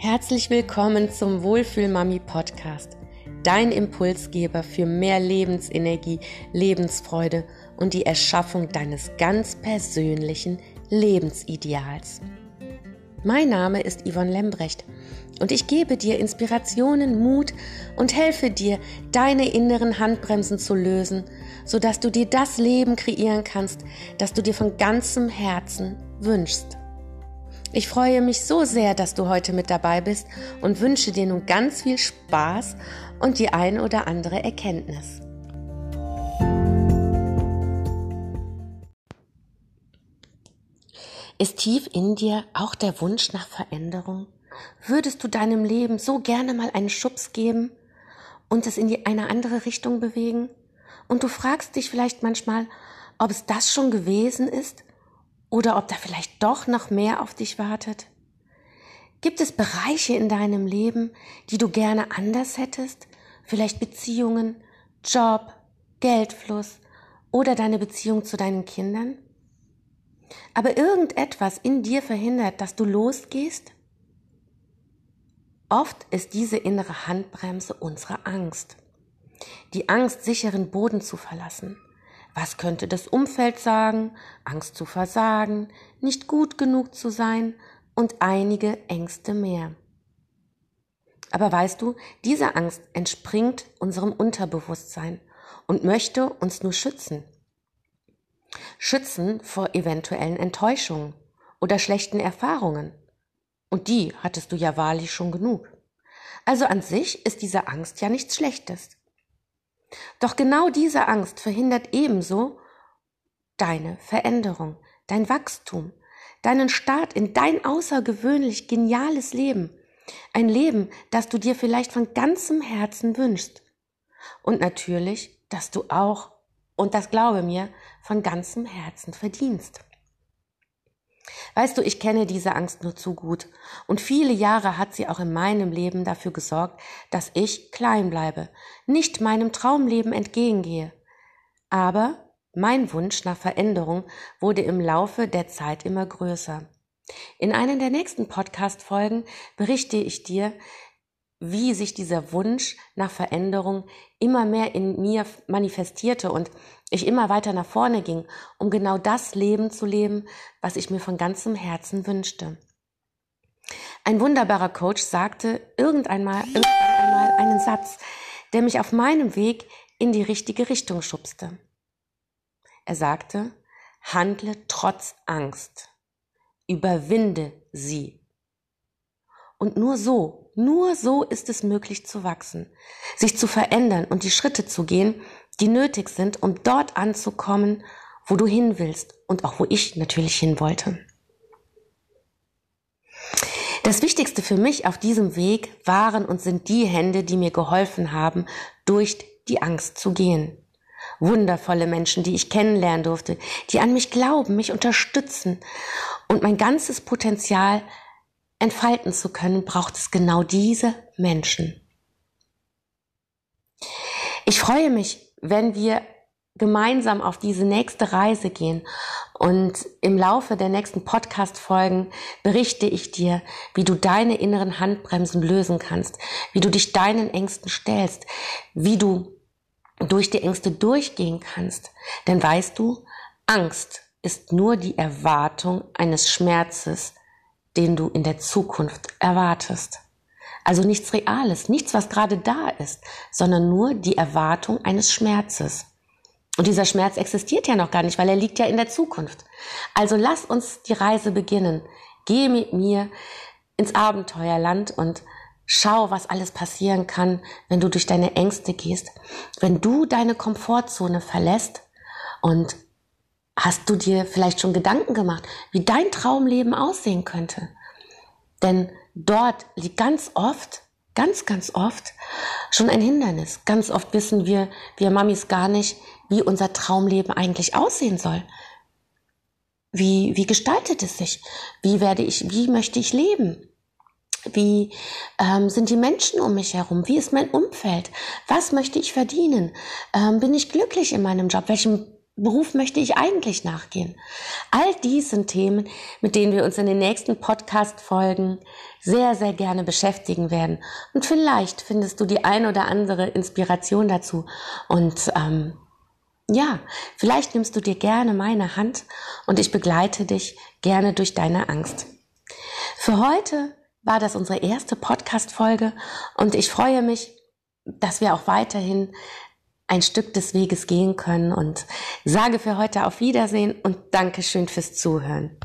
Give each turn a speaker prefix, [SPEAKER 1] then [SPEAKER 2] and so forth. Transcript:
[SPEAKER 1] Herzlich willkommen zum Wohlfühlmami Podcast, dein Impulsgeber für mehr Lebensenergie, Lebensfreude und die Erschaffung deines ganz persönlichen Lebensideals. Mein Name ist Yvonne Lembrecht und ich gebe dir Inspirationen, Mut und helfe dir, deine inneren Handbremsen zu lösen, sodass du dir das Leben kreieren kannst, das du dir von ganzem Herzen wünschst. Ich freue mich so sehr, dass du heute mit dabei bist und wünsche dir nun ganz viel Spaß und die ein oder andere Erkenntnis. Ist tief in dir auch der Wunsch nach Veränderung? Würdest du deinem Leben so gerne mal einen Schubs geben und es in eine andere Richtung bewegen? Und du fragst dich vielleicht manchmal, ob es das schon gewesen ist oder ob da vielleicht doch noch mehr auf dich wartet? Gibt es Bereiche in deinem Leben, die du gerne anders hättest? Vielleicht Beziehungen, Job, Geldfluss oder deine Beziehung zu deinen Kindern? Aber irgendetwas in dir verhindert, dass du losgehst? Oft ist diese innere Handbremse unsere Angst. Die Angst, sicheren Boden zu verlassen. Was könnte das Umfeld sagen? Angst zu versagen, nicht gut genug zu sein und einige Ängste mehr. Aber weißt du, diese Angst entspringt unserem Unterbewusstsein und möchte uns nur schützen. Schützen vor eventuellen Enttäuschungen oder schlechten Erfahrungen. Und die hattest du ja wahrlich schon genug. Also an sich ist diese Angst ja nichts Schlechtes. Doch genau diese Angst verhindert ebenso deine Veränderung, dein Wachstum, deinen Start in dein außergewöhnlich geniales Leben. Ein Leben, das du dir vielleicht von ganzem Herzen wünschst. Und natürlich, dass du auch, und das glaube mir, von ganzem Herzen verdienst. Weißt du, ich kenne diese Angst nur zu gut. Und viele Jahre hat sie auch in meinem Leben dafür gesorgt, dass ich klein bleibe, nicht meinem Traumleben entgegengehe. Aber mein Wunsch nach Veränderung wurde im Laufe der Zeit immer größer. In einer der nächsten Podcast-Folgen berichte ich dir, wie sich dieser Wunsch nach Veränderung immer mehr in mir manifestierte und ich immer weiter nach vorne ging, um genau das Leben zu leben, was ich mir von ganzem Herzen wünschte. Ein wunderbarer Coach sagte irgendwann einmal, irgendwann einmal einen Satz, der mich auf meinem Weg in die richtige Richtung schubste. Er sagte, handle trotz Angst, überwinde sie. Und nur so nur so ist es möglich zu wachsen, sich zu verändern und die Schritte zu gehen, die nötig sind, um dort anzukommen, wo du hin willst und auch wo ich natürlich hin wollte. Das Wichtigste für mich auf diesem Weg waren und sind die Hände, die mir geholfen haben, durch die Angst zu gehen. Wundervolle Menschen, die ich kennenlernen durfte, die an mich glauben, mich unterstützen und mein ganzes Potenzial entfalten zu können, braucht es genau diese Menschen. Ich freue mich, wenn wir gemeinsam auf diese nächste Reise gehen und im Laufe der nächsten Podcast-Folgen berichte ich dir, wie du deine inneren Handbremsen lösen kannst, wie du dich deinen Ängsten stellst, wie du durch die Ängste durchgehen kannst. Denn weißt du, Angst ist nur die Erwartung eines Schmerzes, den du in der Zukunft erwartest. Also nichts Reales, nichts, was gerade da ist, sondern nur die Erwartung eines Schmerzes. Und dieser Schmerz existiert ja noch gar nicht, weil er liegt ja in der Zukunft. Also lass uns die Reise beginnen. Geh mit mir ins Abenteuerland und schau, was alles passieren kann, wenn du durch deine Ängste gehst, wenn du deine Komfortzone verlässt und Hast du dir vielleicht schon Gedanken gemacht, wie dein Traumleben aussehen könnte? Denn dort liegt ganz oft, ganz, ganz oft schon ein Hindernis. Ganz oft wissen wir, wir Mamis gar nicht, wie unser Traumleben eigentlich aussehen soll. Wie, wie gestaltet es sich? Wie werde ich, wie möchte ich leben? Wie ähm, sind die Menschen um mich herum? Wie ist mein Umfeld? Was möchte ich verdienen? Ähm, bin ich glücklich in meinem Job? Welchen Beruf möchte ich eigentlich nachgehen? All dies sind Themen, mit denen wir uns in den nächsten Podcast-Folgen sehr, sehr gerne beschäftigen werden. Und vielleicht findest du die ein oder andere Inspiration dazu. Und ähm, ja, vielleicht nimmst du dir gerne meine Hand und ich begleite dich gerne durch deine Angst. Für heute war das unsere erste Podcast-Folge und ich freue mich, dass wir auch weiterhin ein Stück des Weges gehen können und sage für heute auf Wiedersehen und Dankeschön fürs Zuhören.